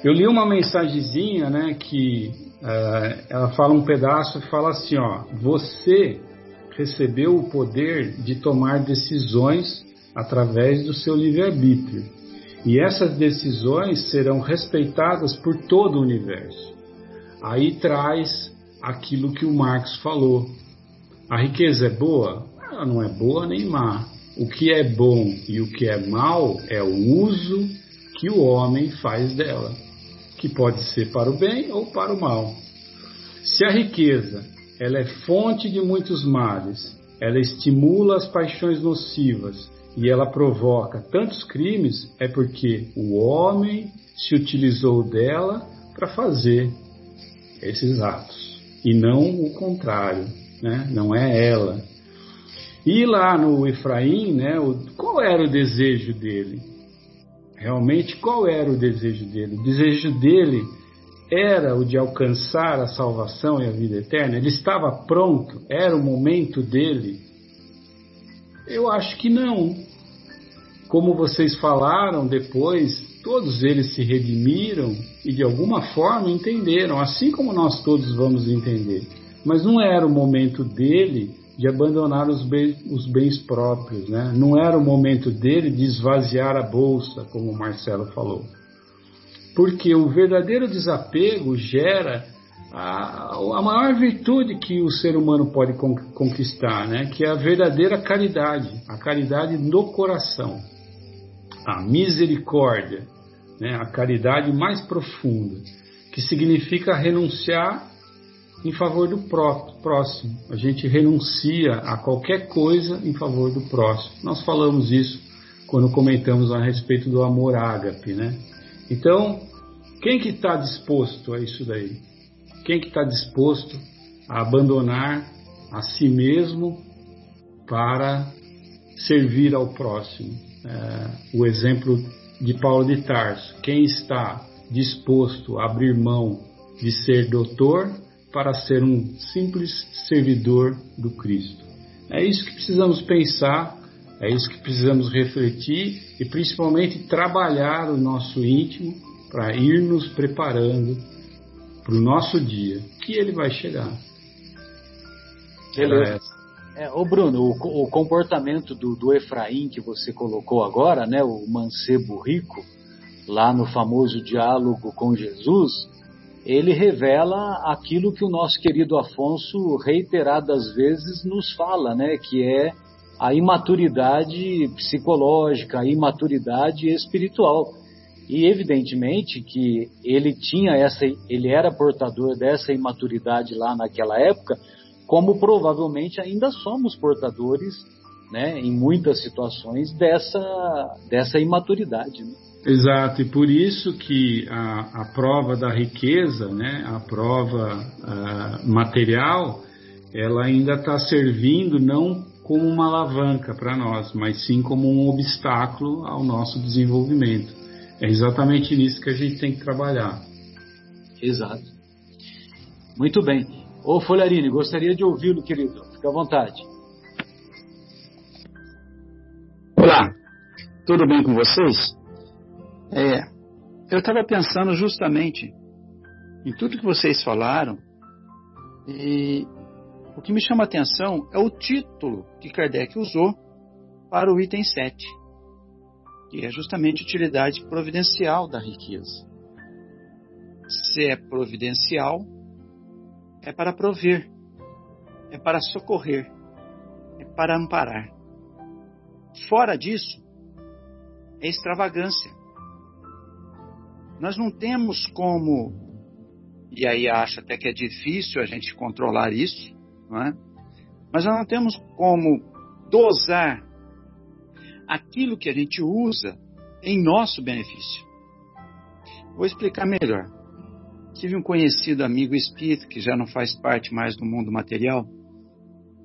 Eu li uma mensagenzinha, né, que uh, ela fala um pedaço e fala assim, ó, você recebeu o poder de tomar decisões através do seu livre-arbítrio. E essas decisões serão respeitadas por todo o universo. Aí traz aquilo que o Marx falou, a riqueza é boa? Ela não é boa nem má. O que é bom e o que é mal é o uso que o homem faz dela, que pode ser para o bem ou para o mal. Se a riqueza ela é fonte de muitos males, ela estimula as paixões nocivas e ela provoca tantos crimes, é porque o homem se utilizou dela para fazer esses atos e não o contrário né? não é ela. E lá no Efraim, né, o, qual era o desejo dele? Realmente, qual era o desejo dele? O desejo dele era o de alcançar a salvação e a vida eterna? Ele estava pronto? Era o momento dele? Eu acho que não. Como vocês falaram depois, todos eles se redimiram e de alguma forma entenderam, assim como nós todos vamos entender. Mas não era o momento dele de abandonar os bens, os bens próprios, né? não era o momento dele de esvaziar a bolsa, como o Marcelo falou. Porque o verdadeiro desapego gera a, a maior virtude que o ser humano pode conquistar, né? que é a verdadeira caridade, a caridade no coração, a misericórdia, né? a caridade mais profunda, que significa renunciar em favor do próximo. A gente renuncia a qualquer coisa em favor do próximo. Nós falamos isso quando comentamos a respeito do amor ágape, né? Então, quem que está disposto a isso daí? Quem que está disposto a abandonar a si mesmo para servir ao próximo? É, o exemplo de Paulo de Tarso. Quem está disposto a abrir mão de ser doutor para ser um simples servidor do Cristo. É isso que precisamos pensar, é isso que precisamos refletir e principalmente trabalhar o nosso íntimo para ir nos preparando para o nosso dia, que ele vai chegar. Beleza. É, ô Bruno, o, o comportamento do, do, Efraim que você colocou agora, né, o mancebo rico, lá no famoso diálogo com Jesus, ele revela aquilo que o nosso querido Afonso reiteradas vezes nos fala, né, que é a imaturidade psicológica, a imaturidade espiritual. E evidentemente que ele tinha essa, ele era portador dessa imaturidade lá naquela época, como provavelmente ainda somos portadores, né, em muitas situações dessa dessa imaturidade. Né? Exato, e por isso que a, a prova da riqueza, né, a prova uh, material, ela ainda está servindo não como uma alavanca para nós, mas sim como um obstáculo ao nosso desenvolvimento. É exatamente nisso que a gente tem que trabalhar. Exato. Muito bem. Ô Folharini, gostaria de ouvi-lo, querido. Fique à vontade. Olá, tudo bem com vocês? É, eu estava pensando justamente em tudo que vocês falaram e o que me chama a atenção é o título que Kardec usou para o item 7, que é justamente a utilidade providencial da riqueza. se é providencial, é para prover, é para socorrer, é para amparar. Fora disso, é extravagância. Nós não temos como, e aí acho até que é difícil a gente controlar isso, não é? mas nós não temos como dosar aquilo que a gente usa em nosso benefício. Vou explicar melhor. Tive um conhecido amigo espírito que já não faz parte mais do mundo material,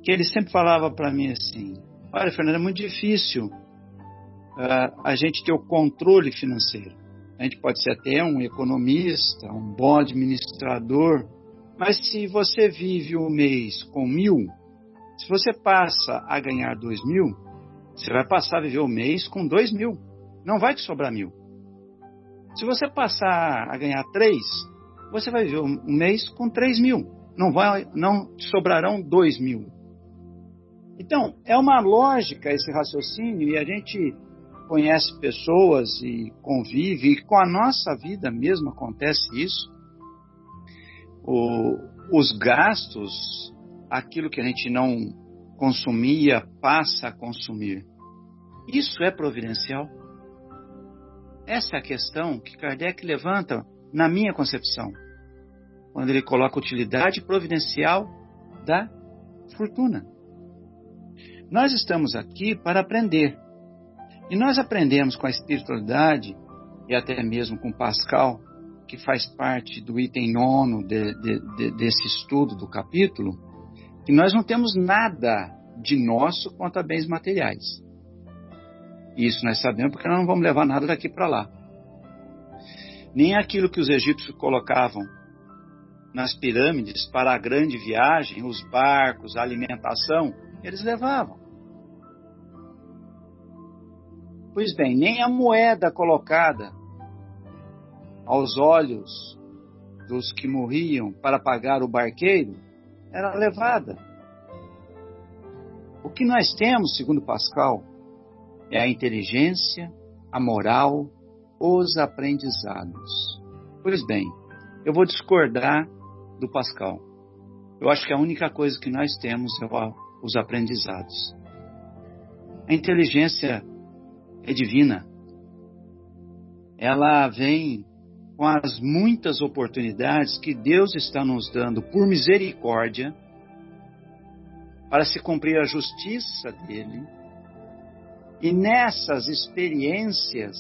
que ele sempre falava para mim assim: Olha, Fernando, é muito difícil uh, a gente ter o controle financeiro. A gente pode ser até um economista, um bom administrador, mas se você vive o um mês com mil, se você passa a ganhar dois mil, você vai passar a viver o mês com dois mil. Não vai te sobrar mil. Se você passar a ganhar três, você vai viver um mês com três mil. Não, vai, não te sobrarão dois mil. Então, é uma lógica esse raciocínio e a gente conhece pessoas e convive, e com a nossa vida mesmo acontece isso. O, os gastos, aquilo que a gente não consumia, passa a consumir. Isso é providencial? Essa é a questão que Kardec levanta na minha concepção, quando ele coloca a utilidade providencial da fortuna. Nós estamos aqui para aprender. E nós aprendemos com a espiritualidade, e até mesmo com Pascal, que faz parte do item nono de, de, de, desse estudo do capítulo, que nós não temos nada de nosso quanto a bens materiais. Isso nós sabemos porque nós não vamos levar nada daqui para lá. Nem aquilo que os egípcios colocavam nas pirâmides para a grande viagem, os barcos, a alimentação, eles levavam. Pois bem, nem a moeda colocada aos olhos dos que morriam para pagar o barqueiro era levada. O que nós temos, segundo Pascal, é a inteligência, a moral, os aprendizados. Pois bem, eu vou discordar do Pascal. Eu acho que a única coisa que nós temos é os aprendizados. A inteligência é divina. Ela vem com as muitas oportunidades que Deus está nos dando por misericórdia para se cumprir a justiça dele e nessas experiências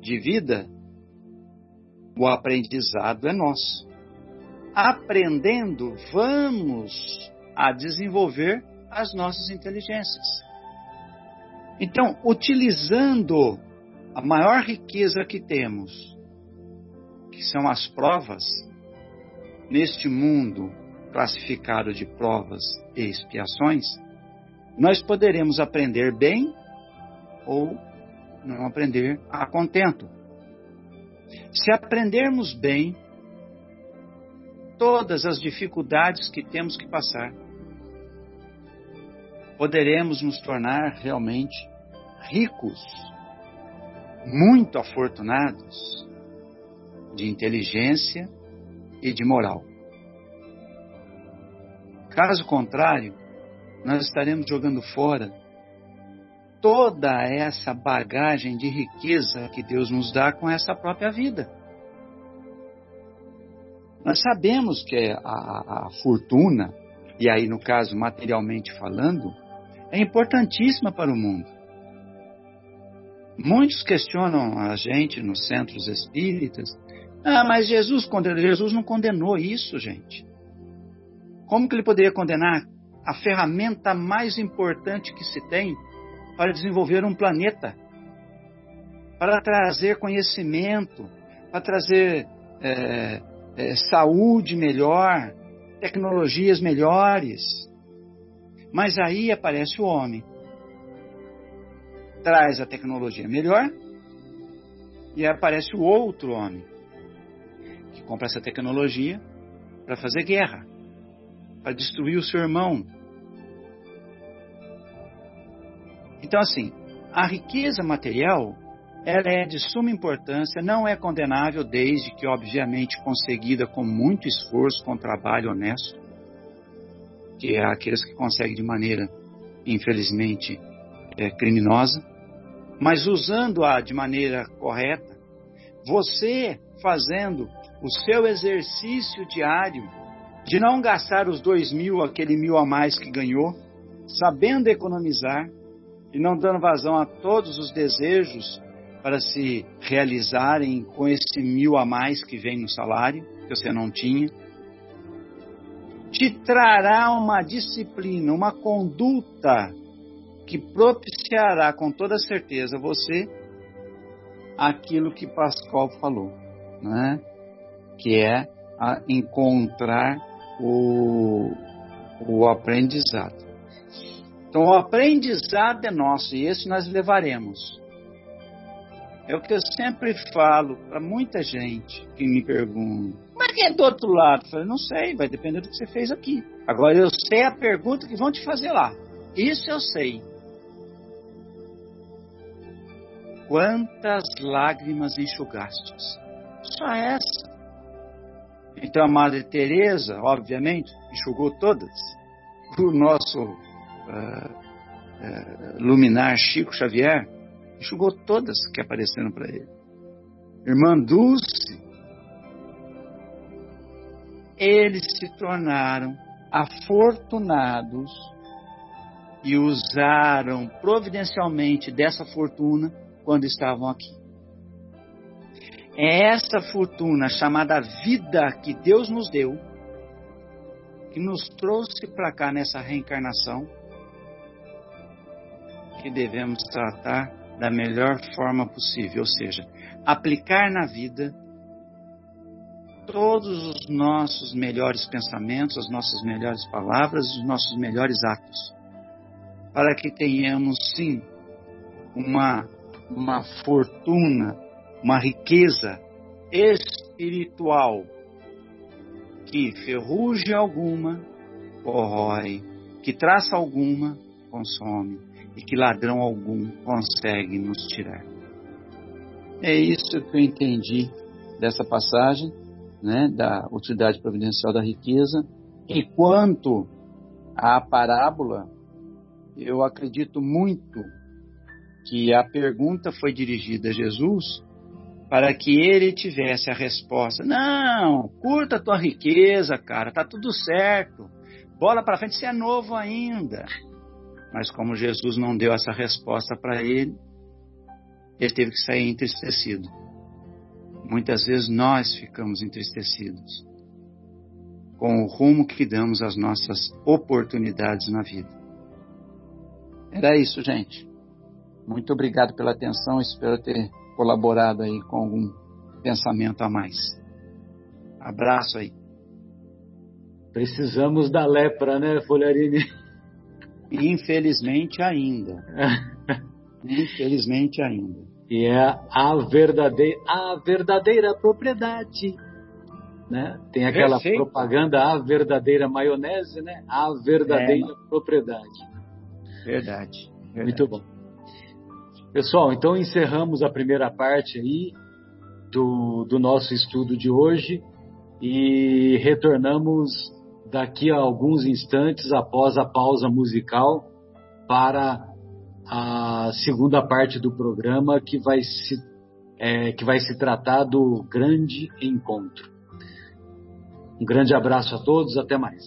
de vida, o aprendizado é nosso. Aprendendo, vamos a desenvolver as nossas inteligências. Então, utilizando a maior riqueza que temos, que são as provas, neste mundo classificado de provas e expiações, nós poderemos aprender bem ou não aprender a contento. Se aprendermos bem todas as dificuldades que temos que passar, poderemos nos tornar realmente ricos, muito afortunados de inteligência e de moral. Caso contrário, nós estaremos jogando fora toda essa bagagem de riqueza que Deus nos dá com essa própria vida. Nós sabemos que a, a, a fortuna, e aí no caso materialmente falando, é importantíssima para o mundo. Muitos questionam a gente nos centros espíritas. Ah, mas Jesus condenou. Jesus não condenou isso, gente. Como que ele poderia condenar a ferramenta mais importante que se tem para desenvolver um planeta, para trazer conhecimento, para trazer é, é, saúde melhor, tecnologias melhores. Mas aí aparece o homem, traz a tecnologia melhor e aparece o outro homem compra essa tecnologia para fazer guerra, para destruir o seu irmão, Então, assim, a riqueza material ela é de suma importância, não é condenável desde que, obviamente, conseguida com muito esforço, com trabalho honesto, que é aqueles que conseguem de maneira, infelizmente, é, criminosa, mas usando-a de maneira correta, você fazendo o seu exercício diário de não gastar os dois mil, aquele mil a mais que ganhou, sabendo economizar e não dando vazão a todos os desejos para se realizarem com esse mil a mais que vem no salário, que você não tinha, te trará uma disciplina, uma conduta que propiciará com toda certeza você aquilo que Pascal falou, né? Que é encontrar o, o aprendizado. Então, o aprendizado é nosso e esse nós levaremos. É o que eu sempre falo para muita gente que me pergunta: mas quem é do outro lado? Eu falei: não sei, vai depender do que você fez aqui. Agora eu sei a pergunta que vão te fazer lá. Isso eu sei. Quantas lágrimas enxugastes? Só essa. Então a Madre Teresa, obviamente, enxugou todas. O nosso uh, uh, luminar Chico Xavier enxugou todas que apareceram para ele. Irmã Dulce, eles se tornaram afortunados e usaram providencialmente dessa fortuna quando estavam aqui. É essa fortuna chamada vida que Deus nos deu, que nos trouxe para cá nessa reencarnação, que devemos tratar da melhor forma possível, ou seja, aplicar na vida todos os nossos melhores pensamentos, as nossas melhores palavras, os nossos melhores atos, para que tenhamos sim uma uma fortuna uma riqueza espiritual que ferrugem alguma corrói, que traça alguma consome e que ladrão algum consegue nos tirar. É isso que eu entendi dessa passagem, né, da utilidade providencial da riqueza. E quanto à parábola, eu acredito muito que a pergunta foi dirigida a Jesus para que ele tivesse a resposta: Não, curta a tua riqueza, cara, tá tudo certo. Bola para frente, você é novo ainda. Mas como Jesus não deu essa resposta para ele, ele teve que sair entristecido. Muitas vezes nós ficamos entristecidos com o rumo que damos às nossas oportunidades na vida. Era isso, gente. Muito obrigado pela atenção. Espero ter colaborado aí com algum pensamento a mais. Abraço aí. Precisamos da lepra, né, Folharini? Infelizmente ainda. [laughs] Infelizmente ainda. E é a verdadeira, a verdadeira propriedade. Né? Tem aquela Perfeito. propaganda, a verdadeira maionese, né? A verdadeira é. propriedade. Verdade, verdade. Muito bom. Pessoal, então encerramos a primeira parte aí do, do nosso estudo de hoje e retornamos daqui a alguns instantes após a pausa musical para a segunda parte do programa que vai se, é, que vai se tratar do grande encontro. Um grande abraço a todos, até mais.